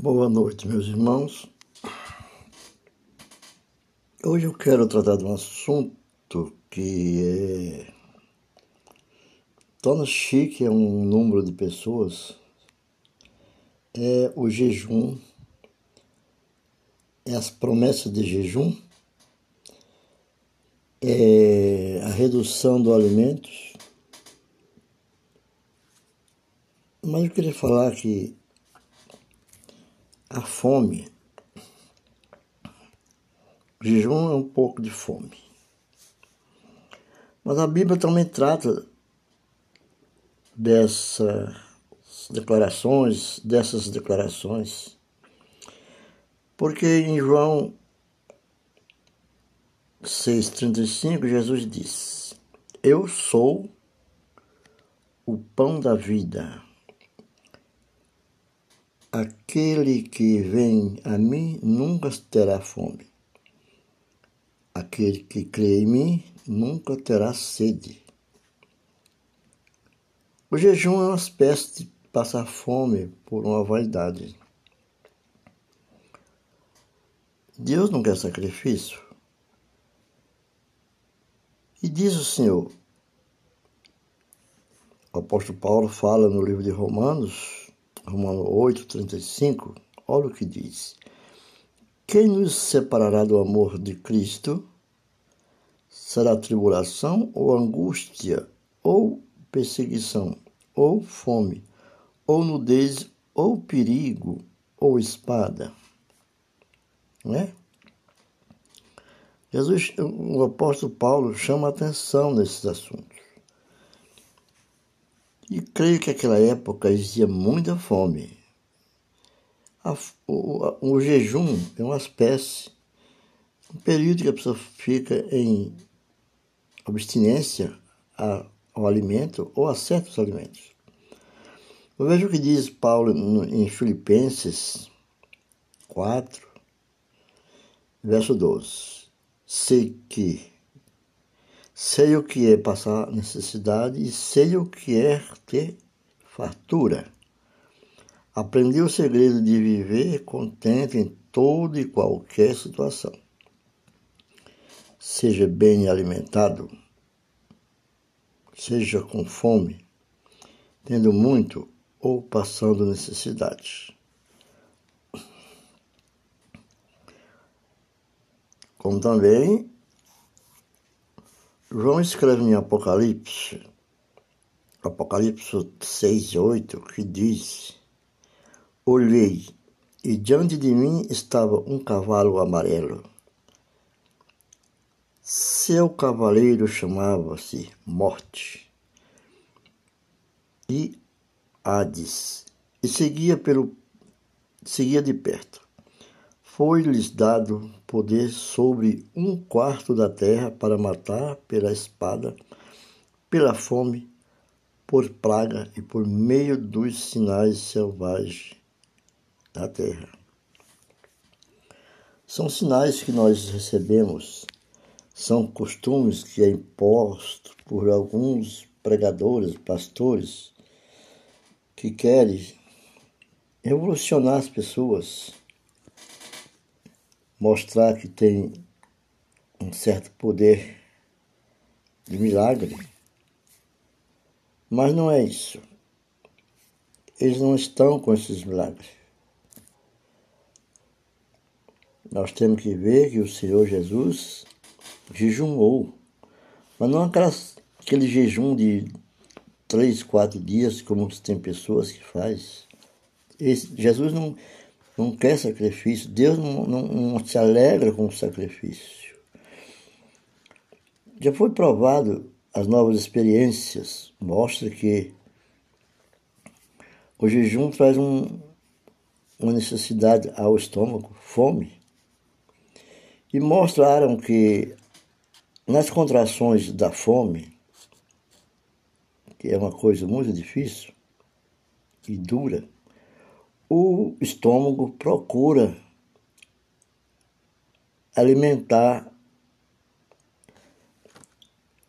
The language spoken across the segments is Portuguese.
Boa noite, meus irmãos. Hoje eu quero tratar de um assunto que é... torna chique a um número de pessoas. É o jejum, é as promessas de jejum, é a redução do alimentos. Mas eu queria falar que a fome. O jejum é um pouco de fome. Mas a Bíblia também trata dessas declarações, dessas declarações. Porque em João 6,35 Jesus diz: Eu sou o pão da vida. Aquele que vem a mim nunca terá fome. Aquele que crê em mim nunca terá sede. O jejum é uma espécie de passar fome por uma vaidade. Deus não quer sacrifício. E diz o Senhor, o apóstolo Paulo fala no livro de Romanos, Romanos 8, 35, olha o que diz. Quem nos separará do amor de Cristo? Será tribulação ou angústia, ou perseguição, ou fome, ou nudez, ou perigo, ou espada? Né? Jesus, o apóstolo Paulo chama atenção nesses assuntos. E creio que naquela época existia muita fome. A, o, o, jejum é uma espécie, um período que a pessoa fica em abstinência ao alimento ou a certos alimentos. Eu vejo o que diz Paulo em Filipenses 4, verso 12. Sei que Sei o que é passar necessidade e sei o que é ter fartura. Aprendi o segredo de viver contente em toda e qualquer situação. Seja bem alimentado, seja com fome, tendo muito ou passando necessidade. Como também João escreve em Apocalipse, Apocalipse 6, 8, que diz: Olhei, e diante de mim estava um cavalo amarelo. Seu cavaleiro chamava-se Morte e Hades, e seguia, pelo, seguia de perto foi-lhes dado poder sobre um quarto da terra para matar pela espada, pela fome, por praga e por meio dos sinais selvagens da terra. São sinais que nós recebemos, são costumes que é imposto por alguns pregadores, pastores, que querem revolucionar as pessoas mostrar que tem um certo poder de milagre. Mas não é isso. Eles não estão com esses milagres. Nós temos que ver que o Senhor Jesus jejumou, mas não aquelas, aquele jejum de três, quatro dias, como tem pessoas que faz. Jesus não, não quer sacrifício, Deus não, não, não se alegra com o sacrifício. Já foi provado as novas experiências, mostra que o jejum traz um, uma necessidade ao estômago, fome. E mostraram que nas contrações da fome, que é uma coisa muito difícil e dura, o estômago procura alimentar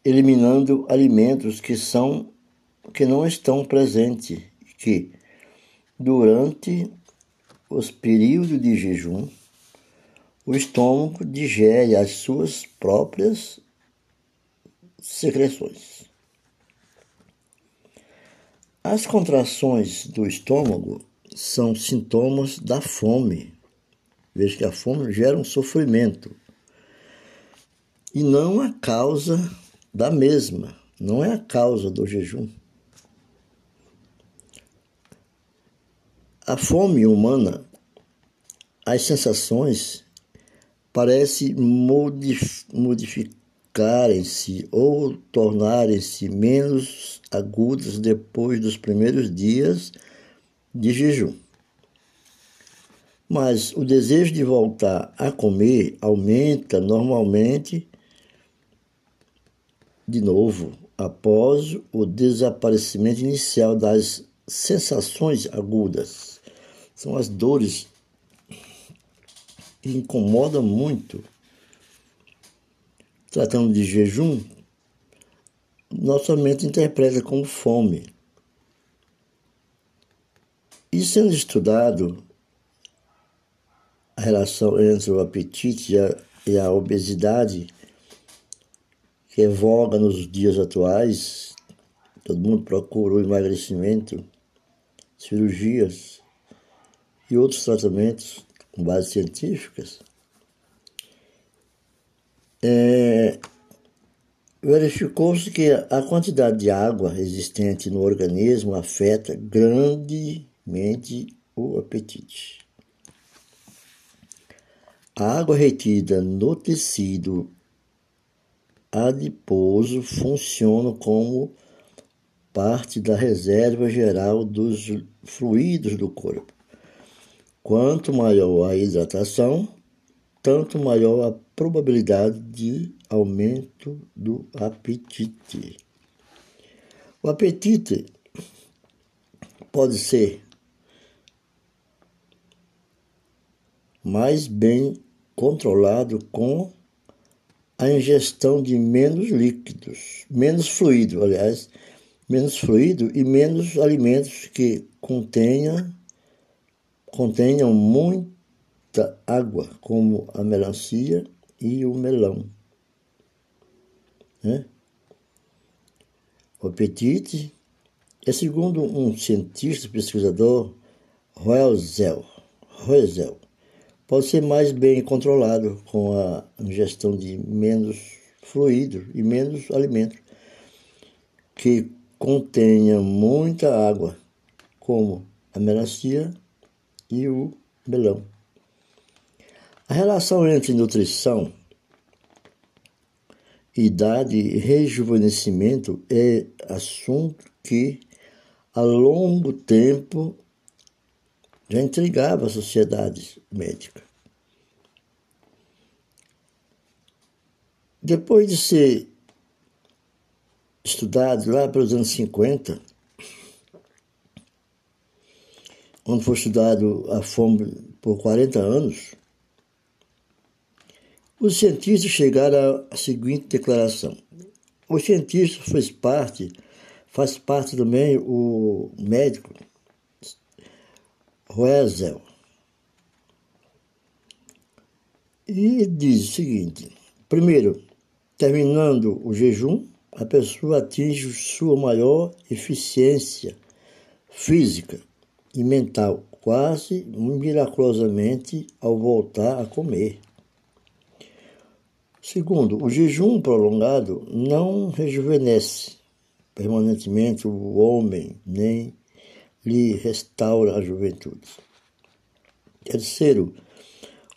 eliminando alimentos que são que não estão presentes que durante os períodos de jejum, o estômago digere as suas próprias secreções. As contrações do estômago são sintomas da fome. Veja que a fome gera um sofrimento e não a causa da mesma, não é a causa do jejum. A fome humana, as sensações parecem modificarem-se ou tornarem-se menos agudas depois dos primeiros dias de jejum. Mas o desejo de voltar a comer aumenta normalmente de novo após o desaparecimento inicial das sensações agudas são as dores que incomodam muito. Tratando de jejum, nossa mente interpreta como fome. E sendo estudado a relação entre o apetite e a, e a obesidade, que é voga nos dias atuais, todo mundo procura o emagrecimento, cirurgias, e outros tratamentos com bases científicas, é, verificou-se que a quantidade de água existente no organismo afeta grandemente o apetite. A água retida no tecido adiposo funciona como parte da reserva geral dos fluidos do corpo. Quanto maior a hidratação, tanto maior a probabilidade de aumento do apetite. O apetite pode ser mais bem controlado com a ingestão de menos líquidos, menos fluido, aliás, menos fluido e menos alimentos que contenha contenham muita água, como a melancia e o melão. Né? O apetite é segundo um cientista pesquisador, Roezel, Roezel, pode ser mais bem controlado com a ingestão de menos fluido e menos alimento que contenha muita água, como a melancia e o melão. A relação entre nutrição, idade e rejuvenescimento é assunto que, a longo tempo, já intrigava a sociedade médica. Depois de ser estudado lá pelos anos 50, quando foi estudado a fome por 40 anos, os cientistas chegaram à seguinte declaração. O cientista faz parte, faz parte também o médico Roezel. E diz o seguinte: primeiro, terminando o jejum, a pessoa atinge sua maior eficiência física e mental, quase miraculosamente ao voltar a comer. Segundo, o jejum prolongado não rejuvenesce permanentemente o homem, nem lhe restaura a juventude. Terceiro,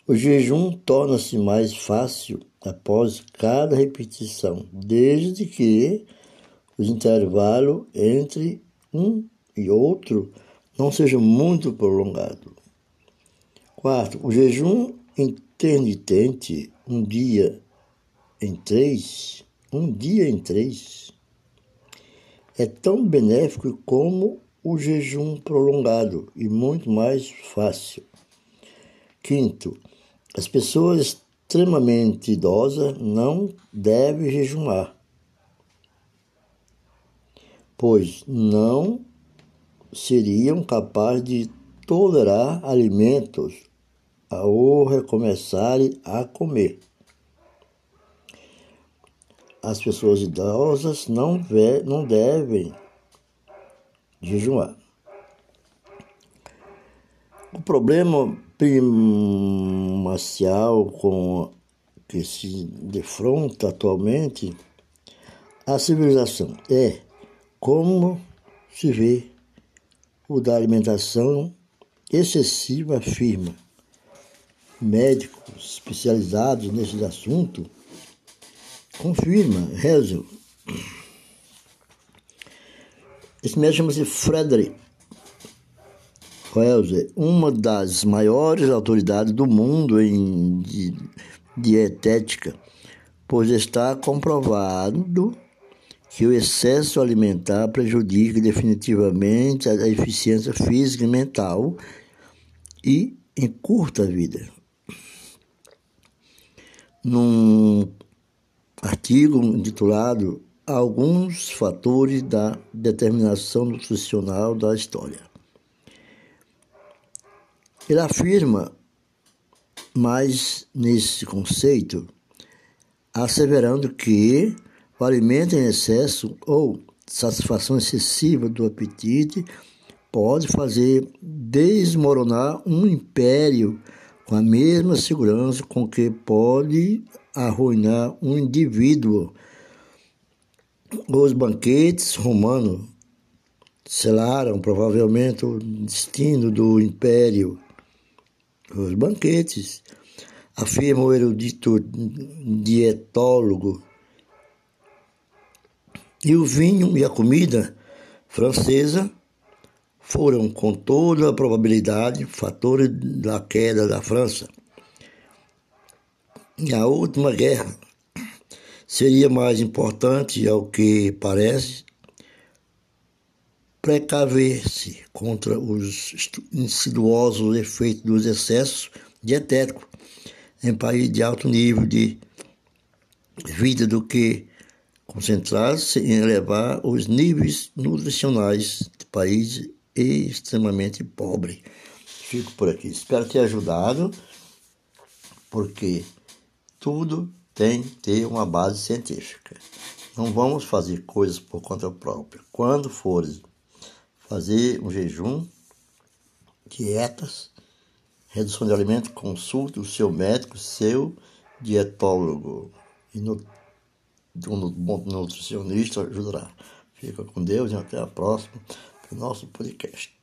o jejum torna-se mais fácil após cada repetição, desde que o intervalo entre um e outro não seja muito prolongado. Quarto, o jejum intermitente, um dia em três, um dia em três, é tão benéfico como o jejum prolongado e muito mais fácil. Quinto, as pessoas extremamente idosas não devem jejumar, pois não seriam capazes de tolerar alimentos ou recomeçarem a comer. As pessoas idosas não, não devem jejuar. O problema primacial com que se defronta atualmente a civilização é como se vê o da alimentação excessiva afirma. Médicos especializados nesse assunto confirma, rezam. Esse médico chama-se Frederick Welser, uma das maiores autoridades do mundo em dietética, pois está comprovado que o excesso alimentar prejudica definitivamente a eficiência física e mental e encurta a vida. Num artigo intitulado Alguns fatores da determinação nutricional da história. Ele afirma mais nesse conceito, asseverando que o alimento em excesso ou satisfação excessiva do apetite pode fazer desmoronar um império com a mesma segurança com que pode arruinar um indivíduo. Os banquetes romanos selaram provavelmente o destino do império. Os banquetes, afirma o erudito dietólogo e o vinho e a comida francesa foram, com toda a probabilidade, fatores da queda da França. E a última guerra seria mais importante, ao que parece, precaver-se contra os insidiosos efeitos dos excessos dietéticos em países de alto nível de vida do que concentrar-se em elevar os níveis nutricionais de países extremamente pobres. Fico por aqui. Espero ter ajudado, porque tudo tem que ter uma base científica. Não vamos fazer coisas por conta própria. Quando fores fazer um jejum, dietas, redução de alimento, consulte o seu médico, seu dietólogo. E no um bom nutricionista ajudará. Fica com Deus e até a próxima para o nosso podcast.